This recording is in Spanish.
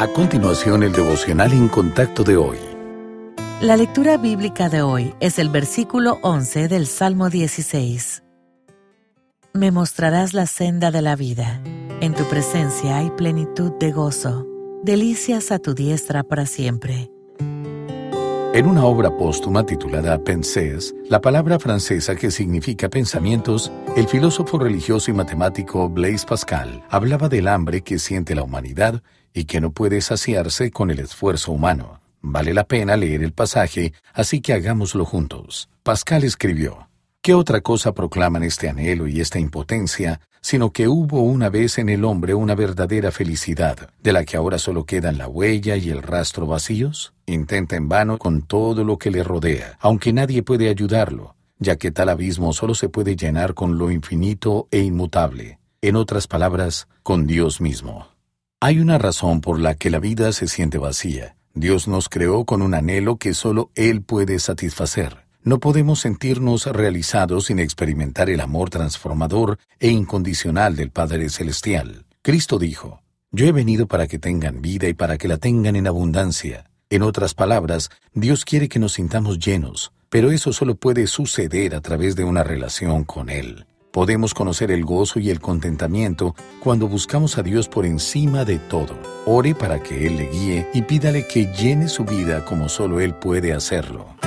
A continuación, el devocional en contacto de hoy. La lectura bíblica de hoy es el versículo 11 del Salmo 16. Me mostrarás la senda de la vida. En tu presencia hay plenitud de gozo, delicias a tu diestra para siempre. En una obra póstuma titulada Pensées, la palabra francesa que significa pensamientos, el filósofo religioso y matemático Blaise Pascal hablaba del hambre que siente la humanidad y que no puede saciarse con el esfuerzo humano. Vale la pena leer el pasaje, así que hagámoslo juntos. Pascal escribió, ¿Qué otra cosa proclaman este anhelo y esta impotencia, sino que hubo una vez en el hombre una verdadera felicidad, de la que ahora solo quedan la huella y el rastro vacíos? Intenta en vano con todo lo que le rodea, aunque nadie puede ayudarlo, ya que tal abismo solo se puede llenar con lo infinito e inmutable, en otras palabras, con Dios mismo. Hay una razón por la que la vida se siente vacía. Dios nos creó con un anhelo que solo Él puede satisfacer. No podemos sentirnos realizados sin experimentar el amor transformador e incondicional del Padre Celestial. Cristo dijo, Yo he venido para que tengan vida y para que la tengan en abundancia. En otras palabras, Dios quiere que nos sintamos llenos, pero eso solo puede suceder a través de una relación con Él. Podemos conocer el gozo y el contentamiento cuando buscamos a Dios por encima de todo. Ore para que Él le guíe y pídale que llene su vida como solo Él puede hacerlo.